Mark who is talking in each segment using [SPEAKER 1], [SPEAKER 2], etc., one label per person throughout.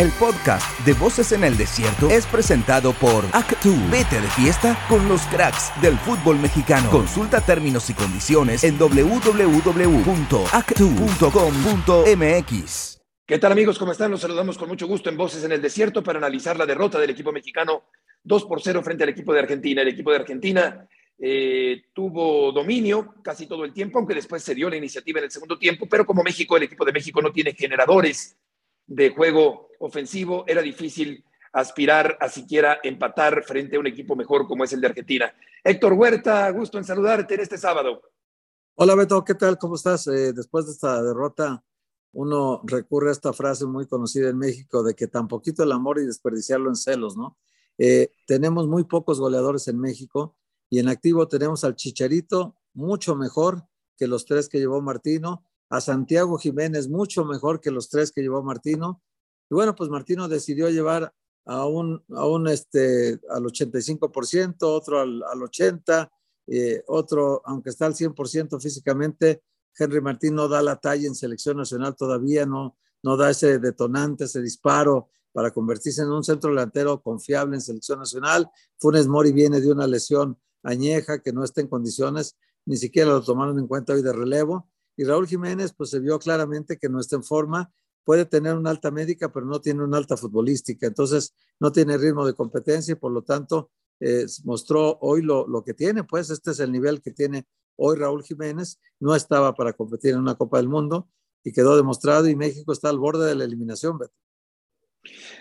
[SPEAKER 1] El podcast de Voces en el Desierto es presentado por Actu. Vete de fiesta con los cracks del fútbol mexicano. Consulta términos y condiciones en www.actu.com.mx.
[SPEAKER 2] ¿Qué tal amigos? ¿Cómo están? Los saludamos con mucho gusto en Voces en el Desierto para analizar la derrota del equipo mexicano 2 por 0 frente al equipo de Argentina. El equipo de Argentina eh, tuvo dominio casi todo el tiempo, aunque después se dio la iniciativa en el segundo tiempo, pero como México, el equipo de México no tiene generadores de juego ofensivo, era difícil aspirar a siquiera empatar frente a un equipo mejor como es el de Argentina. Héctor Huerta, gusto en saludarte en este sábado.
[SPEAKER 3] Hola Beto, ¿qué tal? ¿Cómo estás? Eh, después de esta derrota, uno recurre a esta frase muy conocida en México de que tan poquito el amor y desperdiciarlo en celos, ¿no? Eh, tenemos muy pocos goleadores en México y en activo tenemos al Chicharito, mucho mejor que los tres que llevó Martino, a Santiago Jiménez, mucho mejor que los tres que llevó Martino. Y bueno, pues Martino decidió llevar a un, a un este, al 85%, otro al, al 80%, eh, otro, aunque está al 100% físicamente, Henry Martín no da la talla en selección nacional todavía, no, no da ese detonante, ese disparo para convertirse en un centro delantero confiable en selección nacional. Funes Mori viene de una lesión añeja, que no está en condiciones, ni siquiera lo tomaron en cuenta hoy de relevo. Y Raúl Jiménez, pues se vio claramente que no está en forma, puede tener una alta médica, pero no tiene una alta futbolística, entonces no tiene ritmo de competencia y por lo tanto eh, mostró hoy lo, lo, que tiene, pues este es el nivel que tiene hoy Raúl Jiménez, no estaba para competir en una Copa del Mundo y quedó demostrado y México está al borde de la eliminación, Beto.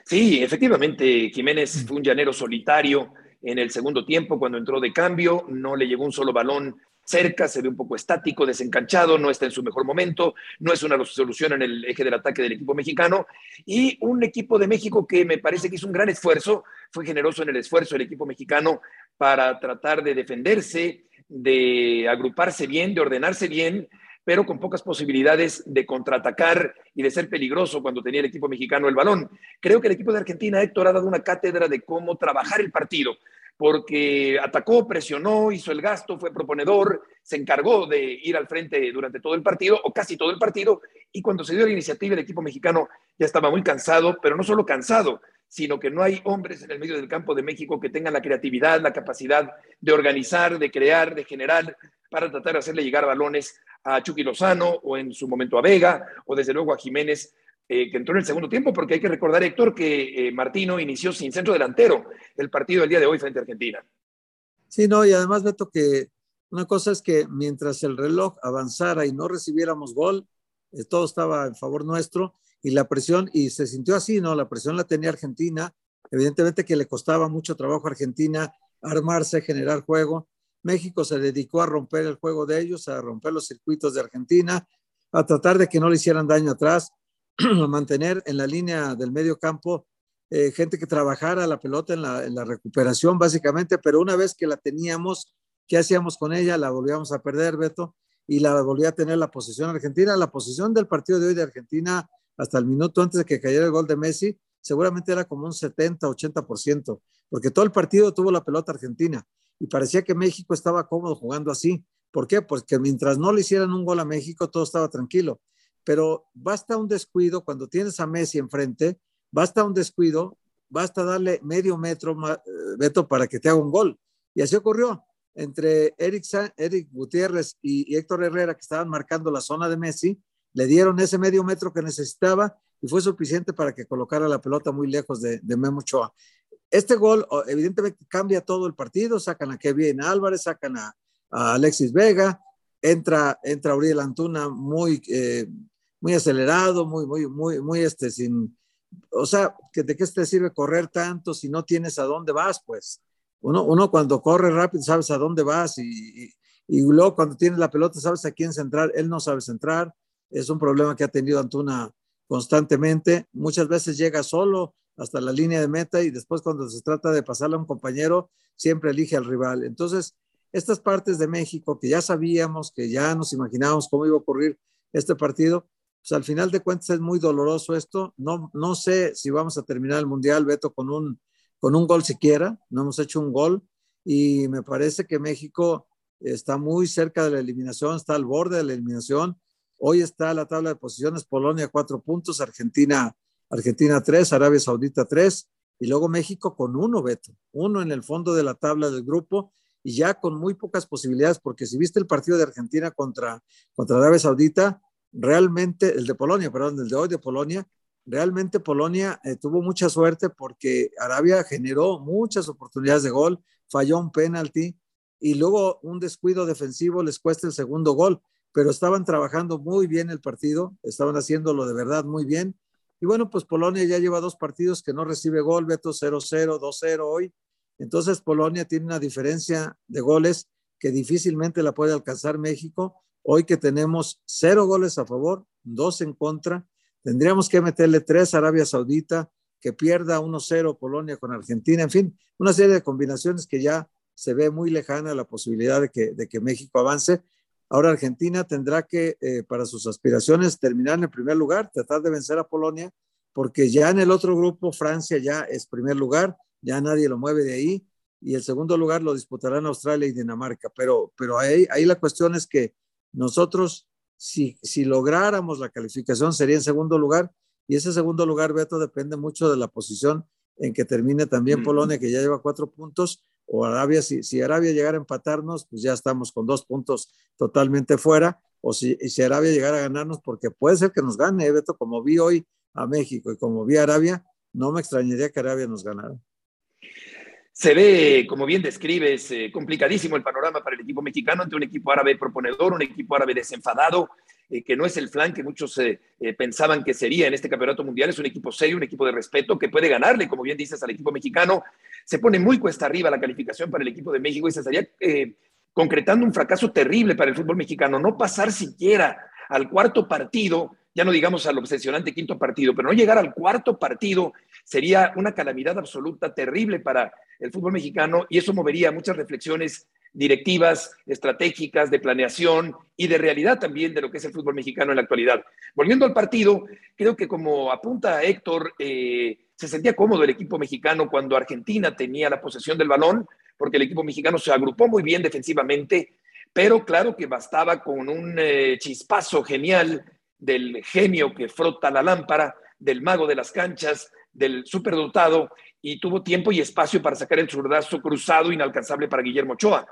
[SPEAKER 2] Sí, efectivamente, Jiménez fue un llanero solitario, en el segundo tiempo cuando entró de cambio, no le llegó un solo balón cerca, se ve un poco estático, desencanchado, no está en su mejor momento, no es una solución en el eje del ataque del equipo mexicano y un equipo de México que me parece que hizo un gran esfuerzo, fue generoso en el esfuerzo el equipo mexicano para tratar de defenderse, de agruparse bien, de ordenarse bien, pero con pocas posibilidades de contraatacar y de ser peligroso cuando tenía el equipo mexicano el balón. Creo que el equipo de Argentina, Héctor, ha dado una cátedra de cómo trabajar el partido porque atacó, presionó, hizo el gasto, fue proponedor, se encargó de ir al frente durante todo el partido o casi todo el partido y cuando se dio la iniciativa el equipo mexicano ya estaba muy cansado, pero no solo cansado, sino que no hay hombres en el medio del campo de México que tengan la creatividad, la capacidad de organizar, de crear, de generar para tratar de hacerle llegar balones a Chucky Lozano o en su momento a Vega o desde luego a Jiménez eh, que entró en el segundo tiempo, porque hay que recordar, Héctor, que eh, Martino inició sin centro delantero el partido del día de hoy frente a Argentina.
[SPEAKER 3] Sí, no, y además, Beto, que una cosa es que mientras el reloj avanzara y no recibiéramos gol, eh, todo estaba en favor nuestro y la presión, y se sintió así, ¿no? La presión la tenía Argentina, evidentemente que le costaba mucho trabajo a Argentina armarse, generar juego. México se dedicó a romper el juego de ellos, a romper los circuitos de Argentina, a tratar de que no le hicieran daño atrás mantener en la línea del medio campo eh, gente que trabajara la pelota en la, recuperación, básicamente, pero una vez que la teníamos, ¿qué hacíamos con ella? La volvíamos a perder, Beto, y la volvía a tener la posición argentina. La posición del partido de hoy de Argentina, hasta el minuto antes de que cayera el gol de Messi, seguramente era como un 70, 80%, porque todo el partido tuvo la pelota argentina y parecía que México estaba cómodo jugando así. ¿Por qué? Porque mientras no le hicieran un gol a México, todo estaba tranquilo pero basta un descuido cuando tienes a Messi enfrente, basta un descuido, basta darle medio metro, eh, Beto, para que te haga un gol. Y así ocurrió. Entre Eric, Eric Gutiérrez y, Héctor Herrera, que estaban marcando la zona de Messi, le dieron ese medio metro que necesitaba y fue suficiente para que colocara la pelota muy lejos de, de Memo Ochoa. Este gol, evidentemente, cambia todo el partido. Sacan a Kevin Álvarez, sacan a, a Alexis Vega, entra, entra Uriel Antuna muy, eh, muy acelerado, muy, muy, muy, muy, este, sin, o sea, ¿de qué te sirve correr tanto si no tienes a dónde vas? Pues uno, uno cuando corre rápido sabes a dónde vas y, y, luego cuando tienes la pelota sabes a quién centrar, él no sabe centrar, es un problema que ha tenido Antuna constantemente, muchas veces llega solo hasta la línea de meta y después cuando se trata de pasarle a un compañero, siempre elige al rival. Entonces, estas partes de México que ya sabíamos, que ya nos imaginábamos cómo iba a ocurrir este partido, pues al final de cuentas es muy doloroso esto. No, no sé si vamos a terminar el Mundial, Beto, con un, con un gol siquiera. No hemos hecho un gol y me parece que México está muy cerca de la eliminación, está al borde de la eliminación. Hoy está la tabla de posiciones, Polonia cuatro puntos, Argentina Argentina tres, Arabia Saudita tres, y luego México con uno, Beto, uno en el fondo de la tabla del grupo y ya con muy pocas posibilidades, porque si viste el partido de Argentina contra, contra Arabia Saudita, realmente, el de Polonia, perdón, el de hoy de Polonia, realmente Polonia eh, tuvo mucha suerte porque Arabia generó muchas oportunidades de gol, falló un penalti y luego un descuido defensivo les cuesta el segundo gol, pero estaban trabajando muy bien el partido, estaban haciéndolo de verdad muy bien y bueno, pues Polonia ya lleva dos partidos que no recibe gol, Beto 0-0, 2-0 hoy. Entonces Polonia tiene una diferencia de goles que difícilmente la puede alcanzar México. Hoy que tenemos cero goles a favor, dos en contra, tendríamos que meterle tres a Arabia Saudita, que pierda 1-0 Polonia con Argentina, en fin, una serie de combinaciones que ya se ve muy lejana la posibilidad de que, de que México avance. Ahora Argentina tendrá que, eh, para sus aspiraciones, terminar en el primer lugar, tratar de vencer a Polonia, porque ya en el otro grupo Francia ya es primer lugar, ya nadie lo mueve de ahí, y el segundo lugar lo disputarán Australia y Dinamarca. Pero, pero ahí, ahí la cuestión es que nosotros, si, si lográramos la calificación, sería en segundo lugar, y ese segundo lugar, Beto, depende mucho de la posición en que termine también Polonia, que ya lleva cuatro puntos, o Arabia, si, si Arabia llegara a empatarnos, pues ya estamos con dos puntos totalmente fuera, o si, si Arabia llegara a ganarnos, porque puede ser que nos gane, ¿eh, Beto, como vi hoy a México y como vi a Arabia, no me extrañaría que Arabia nos ganara.
[SPEAKER 2] Se ve, como bien describes, eh, complicadísimo el panorama para el equipo mexicano ante un equipo árabe proponedor, un equipo árabe desenfadado, eh, que no es el flan que muchos eh, pensaban que sería en este campeonato mundial. Es un equipo serio, un equipo de respeto que puede ganarle, como bien dices, al equipo mexicano. Se pone muy cuesta arriba la calificación para el equipo de México y se estaría concretando un fracaso terrible para el fútbol mexicano. No pasar siquiera al cuarto partido ya no digamos al obsesionante quinto partido, pero no llegar al cuarto partido sería una calamidad absoluta, terrible para el fútbol mexicano y eso movería muchas reflexiones directivas, estratégicas, de planeación y de realidad también de lo que es el fútbol mexicano en la actualidad. Volviendo al partido, creo que como apunta Héctor, eh, se sentía cómodo el equipo mexicano cuando Argentina tenía la posesión del balón, porque el equipo mexicano se agrupó muy bien defensivamente, pero claro que bastaba con un eh, chispazo genial del genio que frota la lámpara, del mago de las canchas, del superdotado, y tuvo tiempo y espacio para sacar el zurdazo cruzado inalcanzable para Guillermo Ochoa.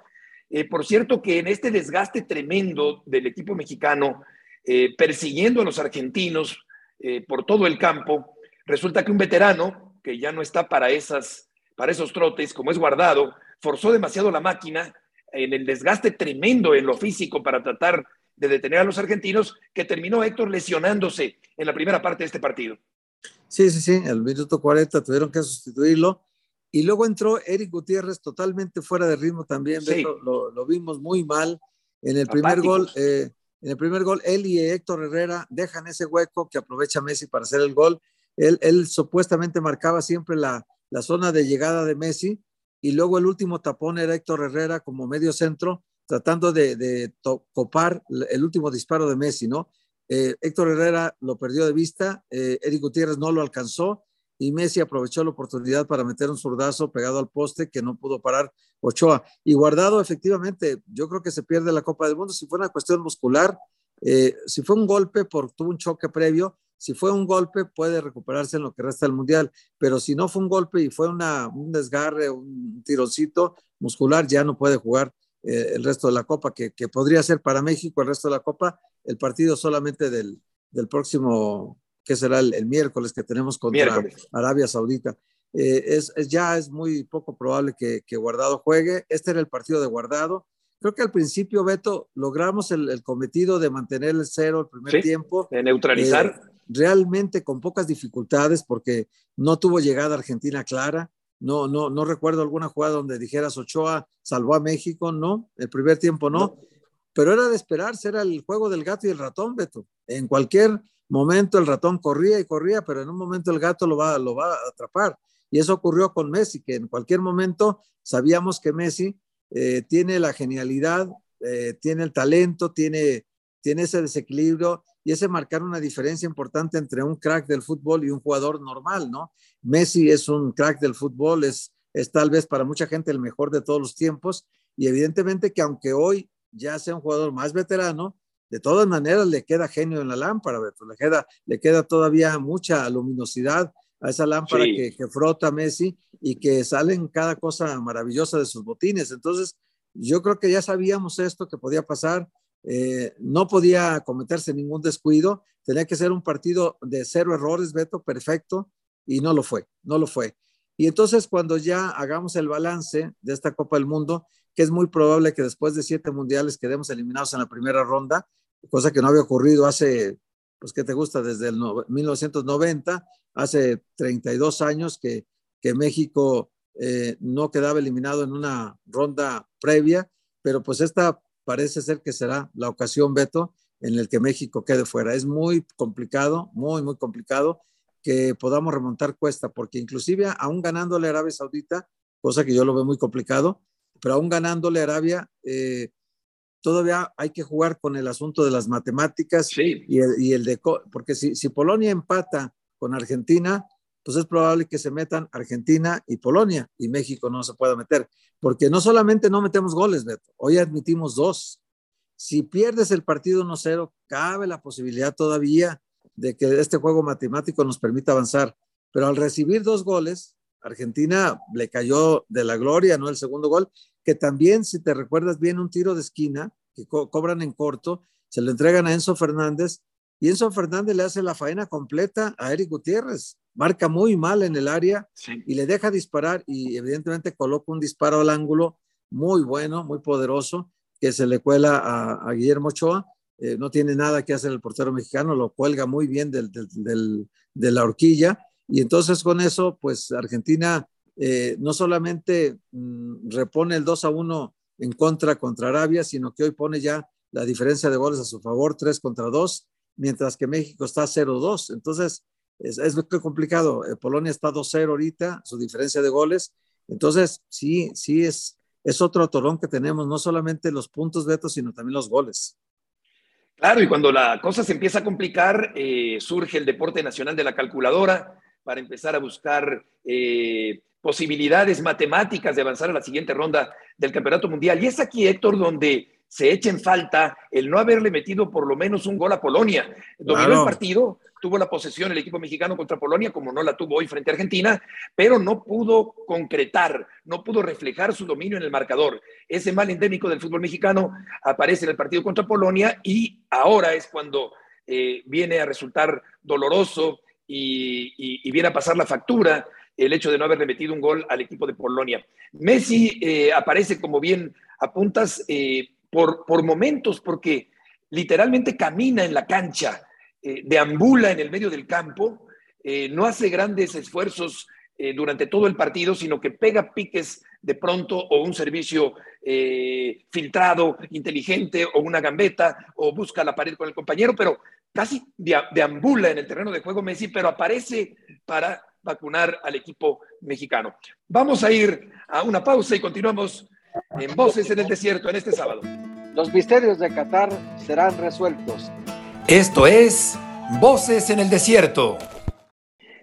[SPEAKER 2] Eh, por cierto, que en este desgaste tremendo del equipo mexicano, eh, persiguiendo a los argentinos eh, por todo el campo, resulta que un veterano, que ya no está para, esas, para esos trotes, como es guardado, forzó demasiado la máquina en el desgaste tremendo en lo físico para tratar de detener a los argentinos, que terminó Héctor lesionándose en la primera parte de este partido.
[SPEAKER 3] Sí, sí, sí, el minuto 40 tuvieron que sustituirlo. Y luego entró Eric Gutiérrez totalmente fuera de ritmo también, lo, vimos muy mal. En el primer gol, eh, en el primer gol, él y Héctor Herrera dejan ese hueco que aprovecha Messi para hacer el gol. Él, él supuestamente marcaba siempre la, la zona de llegada de Messi y luego el último tapón era Héctor Herrera como medio centro tratando de, copar el último disparo de Messi, ¿no? Eh, Héctor Herrera lo perdió de vista, eh, Eric Gutiérrez no lo alcanzó y Messi aprovechó la oportunidad para meter un zurdazo pegado al poste que no pudo parar Ochoa. Y guardado, efectivamente, yo creo que se pierde la Copa del Mundo. Si fue una cuestión muscular, eh, si fue un golpe por tuvo un choque previo, si fue un golpe puede recuperarse en lo que resta del Mundial, pero si no fue un golpe y fue un desgarre, un tironcito muscular, ya no puede jugar eh, el resto de la Copa, que, podría ser para México el resto de la Copa, el partido solamente del, próximo, que será el, miércoles que tenemos contra Arabia Saudita. Eh, es, ya es muy poco probable que, Guardado juegue. Este era el partido de Guardado. Creo que al principio, Beto, logramos el, cometido de mantener el cero el primer tiempo.
[SPEAKER 2] De neutralizar.
[SPEAKER 3] Eh, realmente con pocas dificultades porque no tuvo llegada Argentina clara. No, no, no recuerdo alguna jugada donde dijeras Ochoa salvó a México, no, el primer tiempo no, pero era de esperarse, era el juego del gato y el ratón, Beto. En cualquier momento el ratón corría y corría, pero en un momento el gato lo va, lo va a atrapar. Y eso ocurrió con Messi, que en cualquier momento sabíamos que Messi eh, tiene la genialidad, eh, tiene el talento, tiene, tiene ese desequilibrio y ese marcar una diferencia importante entre un crack del fútbol y un jugador normal, ¿no? Messi es un crack del fútbol, es, es tal vez para mucha gente el mejor de todos los tiempos y evidentemente que aunque hoy ya sea un jugador más veterano, De todas maneras, le queda genio en la lámpara, Beto. Le queda, le queda todavía mucha luminosidad a esa lámpara que, que, frota Messi y que salen cada cosa maravillosa de sus botines. Entonces, yo creo que ya sabíamos esto que podía pasar. Eh, no podía cometerse ningún descuido. Tenía que ser un partido de cero errores, Beto, perfecto, y no lo fue, no lo fue. Y entonces, cuando ya hagamos el balance de esta Copa del Mundo, que es muy probable que después de siete mundiales quedemos eliminados en la primera ronda, cosa que no había ocurrido hace, pues, ¿qué te gusta? Desde el 1990, hace 32 años que, que México eh, no quedaba eliminado en una ronda previa, pero pues esta parece ser que será la ocasión, Beto, en el que México quede fuera. Es muy complicado, muy, muy complicado que podamos remontar cuesta, porque inclusive aún ganándole a Arabia Saudita, cosa que yo lo veo muy complicado, pero aún ganándole a Arabia, eh, todavía hay que jugar con el asunto de las matemáticas y, el, de, porque si, si Polonia empata con Argentina, pues es probable que se metan Argentina y Polonia y México no se pueda meter, porque no solamente no metemos goles, Beto, hoy admitimos dos. Si pierdes el partido 1-0, cabe la posibilidad todavía de que este juego matemático nos permita avanzar, pero al recibir dos goles, Argentina le cayó de la gloria, ¿no? El segundo gol, que también, si te recuerdas bien, un tiro de esquina que cobran en corto, se lo entregan a Enzo Fernández y Enzo Fernández le hace la faena completa a Eric Gutiérrez. Marca muy mal en el área y le deja disparar y evidentemente coloca un disparo al ángulo muy bueno, muy poderoso, que se le cuela a, Guillermo Ochoa. Eh, no tiene nada que hacer el portero mexicano, lo cuelga muy bien del, de la horquilla. Y entonces con eso, pues Argentina eh, no solamente mm, repone el 2 a 1 en contra contra Arabia, sino que hoy pone ya la diferencia de goles a su favor, 3 contra 2 mientras que México está 0-2. Entonces, es, es, muy complicado. Eh, Polonia está 2-0 ahorita, su diferencia de goles. Entonces, sí, sí es, es otro torón que tenemos, no solamente los puntos vetos, sino también los goles.
[SPEAKER 2] Claro, y cuando la cosa se empieza a complicar, eh, surge el deporte nacional de la calculadora para empezar a buscar eh, posibilidades matemáticas de avanzar a la siguiente ronda del Campeonato Mundial. Y es aquí, Héctor, donde se echa en falta el no haberle metido por lo menos un gol a Polonia. Dominó el partido, tuvo la posesión el equipo mexicano contra Polonia, como no la tuvo hoy frente a Argentina, pero no pudo concretar, no pudo reflejar su dominio en el marcador. Ese mal endémico del fútbol mexicano aparece en el partido contra Polonia y ahora es cuando eh, viene a resultar doloroso y, viene a pasar la factura el hecho de no haberle metido un gol al equipo de Polonia. Messi eh, aparece, como bien apuntas, eh, por, momentos, porque literalmente camina en la cancha, eh, deambula en el medio del campo, eh, no hace grandes esfuerzos eh, durante todo el partido, sino que pega piques de pronto o un servicio filtrado, inteligente o una gambeta o busca la pared con el compañero, pero casi deambula en el terreno de juego Messi, pero aparece para vacunar al equipo mexicano. Vamos a ir a una pausa y continuamos en Voces en el Desierto en este sábado.
[SPEAKER 4] Los misterios de Qatar serán resueltos.
[SPEAKER 1] Esto es Voces en el Desierto.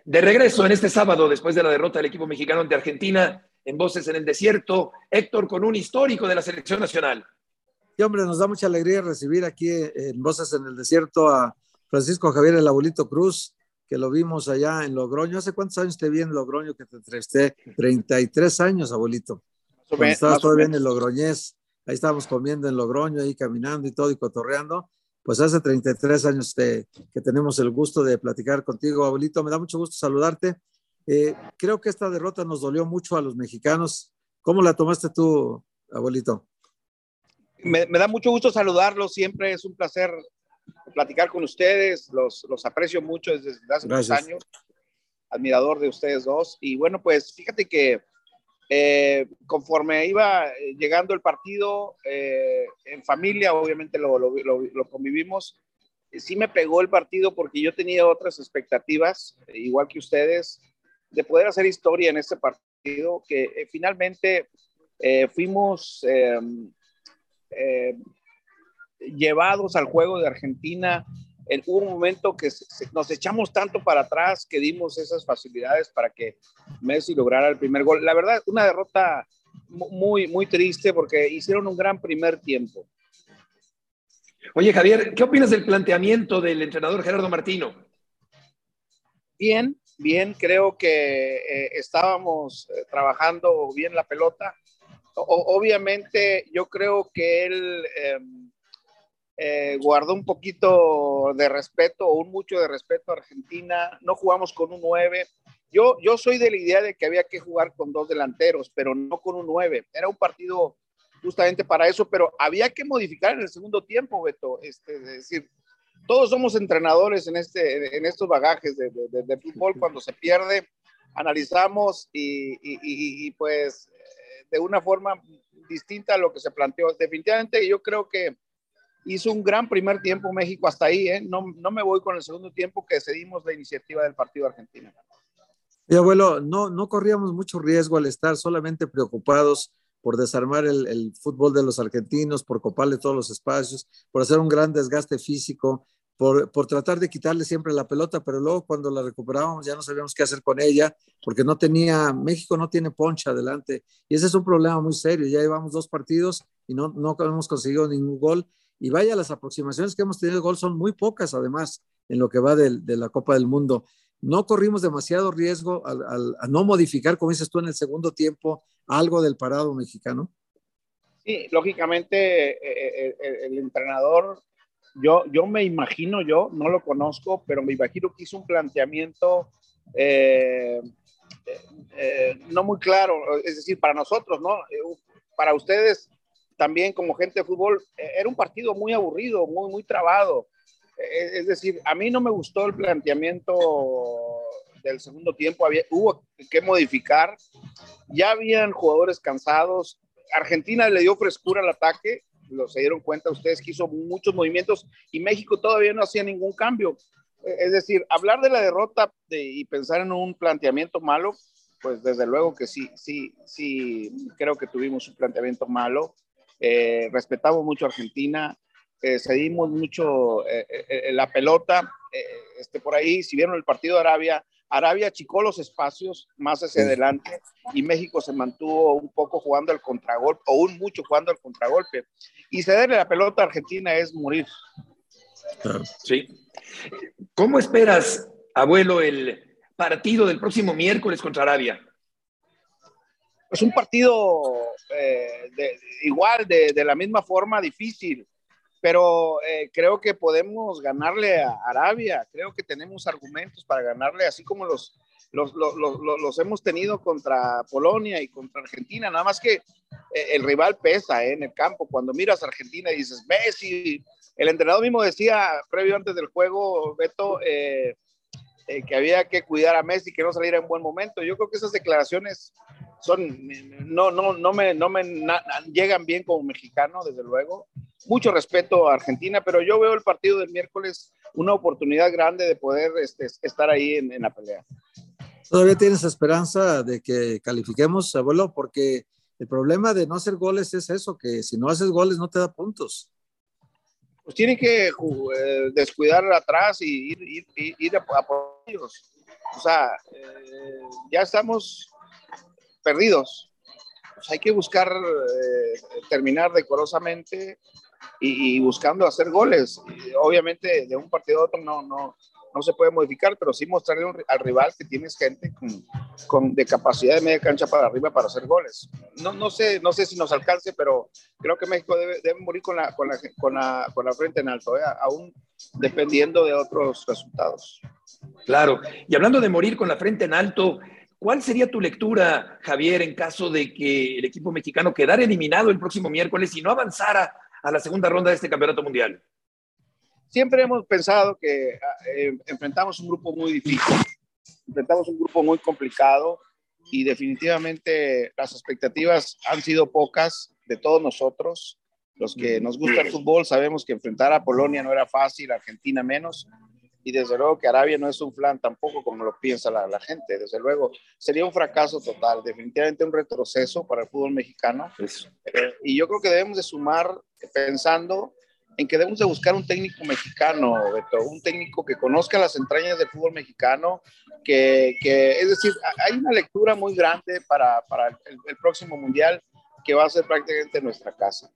[SPEAKER 2] De regreso en este sábado, después de la derrota del equipo mexicano ante Argentina, en Voces en el Desierto, Héctor con un histórico de la selección nacional.
[SPEAKER 3] Y hombre, nos da mucha alegría recibir aquí en Voces en el Desierto a Francisco Javier el Abuelito Cruz, que lo vimos allá en Logroño. ¿Hace cuántos años te vi en Logroño que te entrevisté? 33 años, abuelito. Cuando estabas todavía en el Logroñés, ahí estábamos comiendo en Logroño, ahí caminando y todo y cotorreando. Pues hace 33 años que tenemos el gusto de platicar contigo, abuelito. Me da mucho gusto saludarte. Eh, creo que esta derrota nos dolió mucho a los mexicanos. ¿Cómo la tomaste tú, abuelito?
[SPEAKER 4] Me, da mucho gusto saludarlos. Siempre es un placer platicar con ustedes. Los, los aprecio mucho desde hace muchos años. Admirador de ustedes dos. Y bueno, pues fíjate que eh, conforme iba eh, llegando el partido eh, en familia, obviamente lo, convivimos, sí me pegó el partido porque yo tenía otras expectativas, igual que ustedes, de poder hacer historia en este partido, que finalmente fuimos llevados al juego de Argentina en, hubo un momento que nos echamos tanto para atrás que dimos esas facilidades para que Messi lograra el primer gol. La verdad, una derrota muy, muy triste porque hicieron un gran primer tiempo.
[SPEAKER 2] Oye, Javier, ¿qué opinas del planteamiento del entrenador Gerardo Martino?
[SPEAKER 4] Bien, bien, creo que eh, estábamos eh, trabajando bien la pelota. obviamente, yo creo que él em, eh, guardó un poquito de respeto o un mucho de respeto a Argentina. No jugamos con un 9. Yo, yo soy de la idea de que había que jugar con dos delanteros, pero no con un 9. Era un partido justamente para eso, pero había que modificar en el segundo tiempo, Beto. Este, es decir, todos somos entrenadores en, este, en estos bagajes de, de, fútbol. Cuando se pierde, analizamos y, y, pues de una forma distinta a lo que se planteó. Definitivamente yo creo que hizo un gran primer tiempo México hasta ahí. ¿eh? No, no me voy con el segundo tiempo que cedimos la iniciativa del partido argentino.
[SPEAKER 3] Mi abuelo, no, no corríamos mucho riesgo al estar solamente preocupados por desarmar el, el, fútbol de los argentinos, por coparle todos los espacios, por hacer un gran desgaste físico, por, por, tratar de quitarle siempre la pelota, pero luego cuando la recuperábamos ya no sabíamos qué hacer con ella, porque no tenía, México no tiene poncha adelante, y ese es un problema muy serio, ya llevamos dos partidos y no, no hemos conseguido ningún gol, y vaya, las aproximaciones que hemos tenido de gol son muy pocas además en lo que va de, de la Copa del Mundo no corrimos demasiado riesgo al, a no modificar, como dices tú, en el segundo tiempo algo del parado mexicano?
[SPEAKER 4] Sí, lógicamente eh, eh, eh, el entrenador, yo, yo me imagino, yo no lo conozco, pero me imagino que hizo un planteamiento no muy claro, es decir, para nosotros, ¿no? Para ustedes también como gente de fútbol, era un partido muy aburrido, muy, muy trabado. Es decir, a mí no me gustó el planteamiento del segundo tiempo, había, hubo que modificar, ya habían jugadores cansados, Argentina le dio frescura al ataque, lo se dieron cuenta ustedes que hizo muchos movimientos y México todavía no hacía ningún cambio. Es decir, hablar de la derrota y pensar en un planteamiento malo, pues desde luego que sí, sí, sí, creo que tuvimos un planteamiento malo. Eh, respetamos mucho a Argentina, eh, cedimos mucho eh, eh, la pelota. este, por ahí, si vieron el partido de Arabia, Arabia achicó los espacios más hacia adelante y México se mantuvo un poco jugando al contragolpe, o un mucho jugando al contragolpe. Y cederle la pelota a Argentina es morir.
[SPEAKER 2] Sí. ¿Cómo esperas, abuelo, el partido del próximo miércoles contra Arabia?
[SPEAKER 4] Es un partido igual, de, de, la misma forma, difícil. Pero eh, creo que podemos ganarle a Arabia, creo que tenemos argumentos para ganarle, así como los, los, los, los, hemos tenido contra Polonia y contra Argentina, nada más que eh, el rival pesa eh, en el campo, cuando miras a Argentina y dices, Messi, el entrenador mismo decía, previo antes del juego, Beto, que había que cuidar a Messi, que no saliera en buen momento, yo creo que esas declaraciones son, no, no, no me, no me llegan bien como mexicano, desde luego, mucho respeto a Argentina, pero yo veo el partido del miércoles una oportunidad grande de poder este, estar ahí en, la pelea.
[SPEAKER 3] ¿Todavía tienes esperanza de que califiquemos, abuelo? Porque el problema de no hacer goles es eso, que si no haces goles no te da puntos.
[SPEAKER 4] Pues tienen que eh, descuidar atrás y ir, ir, a, por ellos. O sea, eh, ya estamos perdidos. Pues hay que buscar eh, terminar decorosamente y, buscando hacer goles. obviamente de un partido a otro no, no, no se puede modificar, pero sí mostrarle al rival que tienes gente con, con, de capacidad de media cancha para arriba para hacer goles. No, no, sé, no sé si nos alcance, pero creo que México debe, morir con la, con, la, con, la, con la frente en alto, ¿eh? aún dependiendo de otros resultados.
[SPEAKER 2] Claro, y hablando de morir con la frente en alto, ¿Cuál sería tu lectura, Javier, en caso de que el equipo mexicano quedara eliminado el próximo miércoles y no avanzara a la segunda ronda de este campeonato mundial?
[SPEAKER 4] Siempre hemos pensado que ah, eh, enfrentamos un grupo muy difícil, enfrentamos un grupo muy complicado y definitivamente las expectativas han sido pocas de todos nosotros. Los que nos gusta el fútbol sabemos que enfrentar a Polonia no era fácil, Argentina menos, y desde luego que Arabia no es un plan tampoco como lo piensa la, la, gente, desde luego sería un fracaso total, definitivamente un retroceso para el fútbol mexicano. Eh, y yo creo que debemos de sumar pensando en que debemos de buscar un técnico mexicano, un técnico que conozca las entrañas del fútbol mexicano, que, que es decir, hay una lectura muy grande para, para el, el próximo mundial que va a ser prácticamente nuestra casa.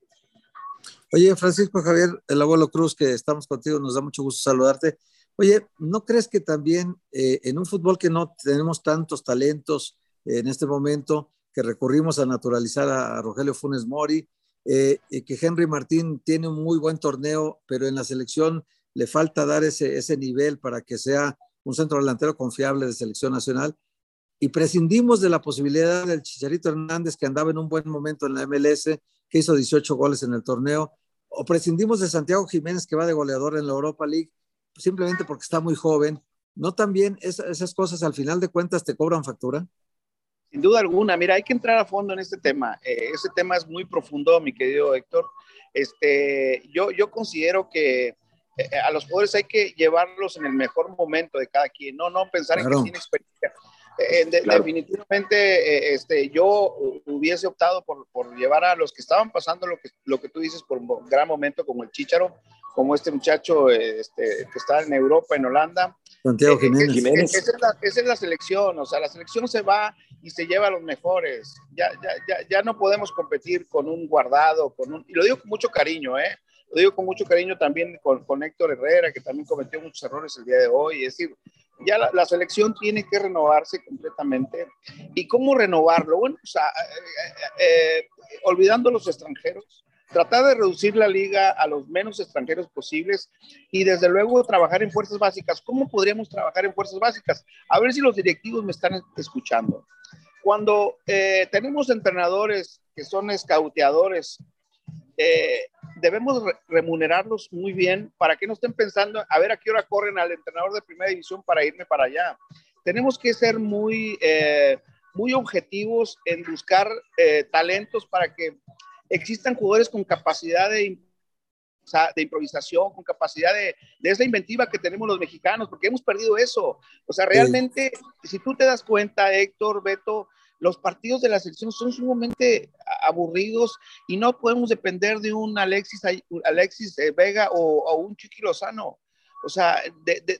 [SPEAKER 3] Oye, Francisco Javier, el abuelo Cruz, que estamos contigo, nos da mucho gusto saludarte. Oye, ¿no crees que también eh, en un fútbol que no tenemos tantos talentos en este momento, que recurrimos a naturalizar a, Rogelio Funes Mori, eh, y que Henry Martín tiene un muy buen torneo, pero en la selección le falta dar ese, ese nivel para que sea un centro delantero confiable de selección nacional? Y prescindimos de la posibilidad del Chicharito Hernández, que andaba en un buen momento en la MLS, que hizo 18 goles en el torneo, o prescindimos de Santiago Jiménez, que va de goleador en la Europa League, simplemente porque está muy joven. ¿No también esas cosas al final de cuentas te cobran factura?
[SPEAKER 4] Sin duda alguna, mira, hay que entrar a fondo en este tema. Eh, ese tema es muy profundo, mi querido Héctor. Este, yo, yo considero que eh, a los jugadores hay que llevarlos en el mejor momento de cada quien, no, no pensar en que tiene experiencia. Eh, definitivamente, eh, este, yo hubiese optado por, por, llevar a los que estaban pasando lo que, lo que tú dices por un gran momento, como el Chicharo, como este muchacho este, que está en Europa, en Holanda.
[SPEAKER 3] Santiago eh, Jiménez.
[SPEAKER 4] esa, es la, esa, es la, selección, o sea, la selección se va y se lleva a los mejores. Ya, ya, ya, ya no podemos competir con un guardado, con un, y lo digo con mucho cariño, ¿eh? Lo digo con mucho cariño también con, con Héctor Herrera, que también cometió muchos errores el día de hoy. Es decir, ya la, selección tiene que renovarse completamente. ¿Y cómo renovarlo? Bueno, o sea, eh, eh, eh, olvidando los extranjeros, tratar de reducir la liga a los menos extranjeros posibles y desde luego trabajar en fuerzas básicas. ¿Cómo podríamos trabajar en fuerzas básicas? A ver si los directivos me están escuchando. Cuando tenemos entrenadores que son escauteadores eh, debemos remunerarlos muy bien para que no estén pensando a ver a qué hora corren al entrenador de primera división para irme para allá. Tenemos que ser muy, eh, muy objetivos en buscar eh, talentos para que existan jugadores con capacidad de, de improvisación, con capacidad de, de, esa inventiva que tenemos los mexicanos, porque hemos perdido eso. O sea, realmente, si tú te das cuenta, Héctor, Beto, los partidos de la selección son sumamente aburridos y no podemos depender de un Alexis, Alexis eh, Vega o, un Chiqui Lozano. O sea,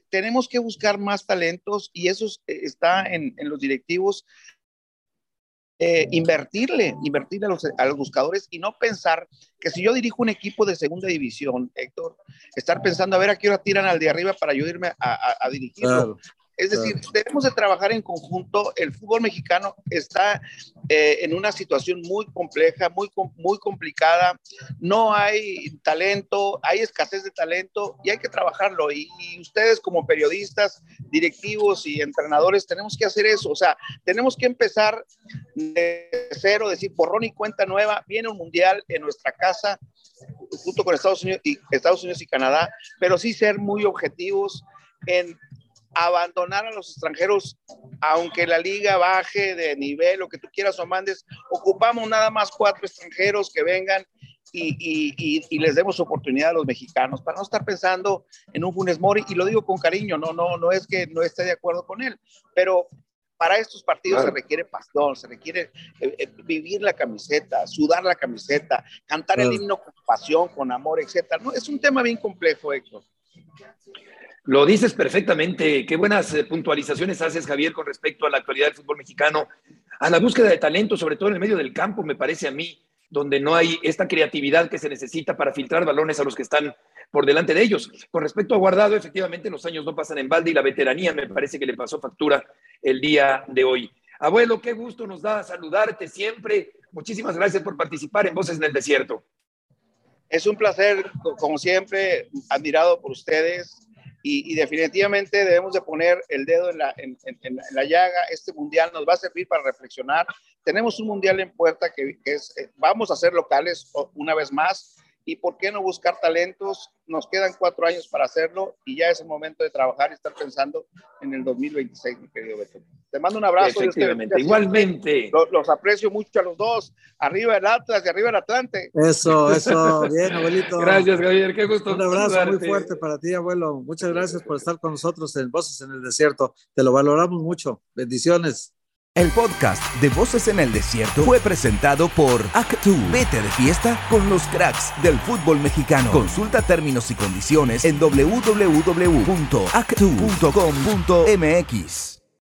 [SPEAKER 4] tenemos que buscar más talentos y eso eh, está en, los directivos. Eh, invertirle, invertirle a los, a los, buscadores y no pensar que si yo dirijo un equipo de segunda división, Héctor, estar pensando a ver a qué hora tiran al de arriba para yo irme a, a, dirigirlo. Es decir, debemos de trabajar en conjunto. El fútbol mexicano está eh, en una situación muy compleja, muy, muy complicada. No hay talento, hay escasez de talento y hay que trabajarlo. Y, ustedes como periodistas, directivos y entrenadores tenemos que hacer eso. O sea, tenemos que empezar de cero, decir, borrón y cuenta nueva. Viene un mundial en nuestra casa junto con Estados Unidos y, Estados Unidos y Canadá, pero sí ser muy objetivos en abandonar a los extranjeros, aunque la liga baje de nivel, lo que tú quieras o mandes, ocupamos nada más cuatro extranjeros que vengan y, y, y, les demos oportunidad a los mexicanos para no estar pensando en un Funes Mori, y lo digo con cariño, no, no, no es que no esté de acuerdo con él, pero para estos partidos se requiere pasión, se requiere eh, eh, vivir la camiseta, sudar la camiseta, cantar el himno con pasión, con amor, etcétera. No, es un tema bien complejo, Héctor.
[SPEAKER 2] Lo dices perfectamente. Qué buenas eh, puntualizaciones haces, Javier, con respecto a la actualidad del fútbol mexicano, a la búsqueda de talento, sobre todo en el medio del campo, me parece a mí, donde no hay esta creatividad que se necesita para filtrar balones a los que están por delante de ellos. Con respecto a Guardado, efectivamente los años no pasan en balde y la veteranía me parece que le pasó factura el día de hoy. Abuelo, qué gusto nos da saludarte siempre. Muchísimas gracias por participar en Voces en el Desierto.
[SPEAKER 4] Es un placer, como siempre, admirado por ustedes y, definitivamente debemos de poner el dedo en la, en, la, llaga. Este mundial nos va a servir para reflexionar. Tenemos un mundial en puerta que, es, eh, vamos a ser locales una vez más. ¿Y por qué no buscar talentos? Nos quedan cuatro años para hacerlo y ya es el momento de trabajar y estar pensando en el 2026, mi querido Beto. Te mando un abrazo.
[SPEAKER 2] Efectivamente, igualmente.
[SPEAKER 4] Los, aprecio mucho a los dos. Arriba el Atlas y arriba el Atlante.
[SPEAKER 3] Eso, eso. Bien, abuelito.
[SPEAKER 2] Gracias, Javier. Qué gusto.
[SPEAKER 3] Un abrazo muy fuerte para ti, abuelo. Muchas gracias por estar con nosotros en Voces en el Desierto. Te lo valoramos mucho. Bendiciones.
[SPEAKER 1] El podcast de Voces en el Desierto fue presentado por Actu. Vete de fiesta con los cracks del fútbol mexicano. Consulta términos y condiciones en www.actu.com.mx.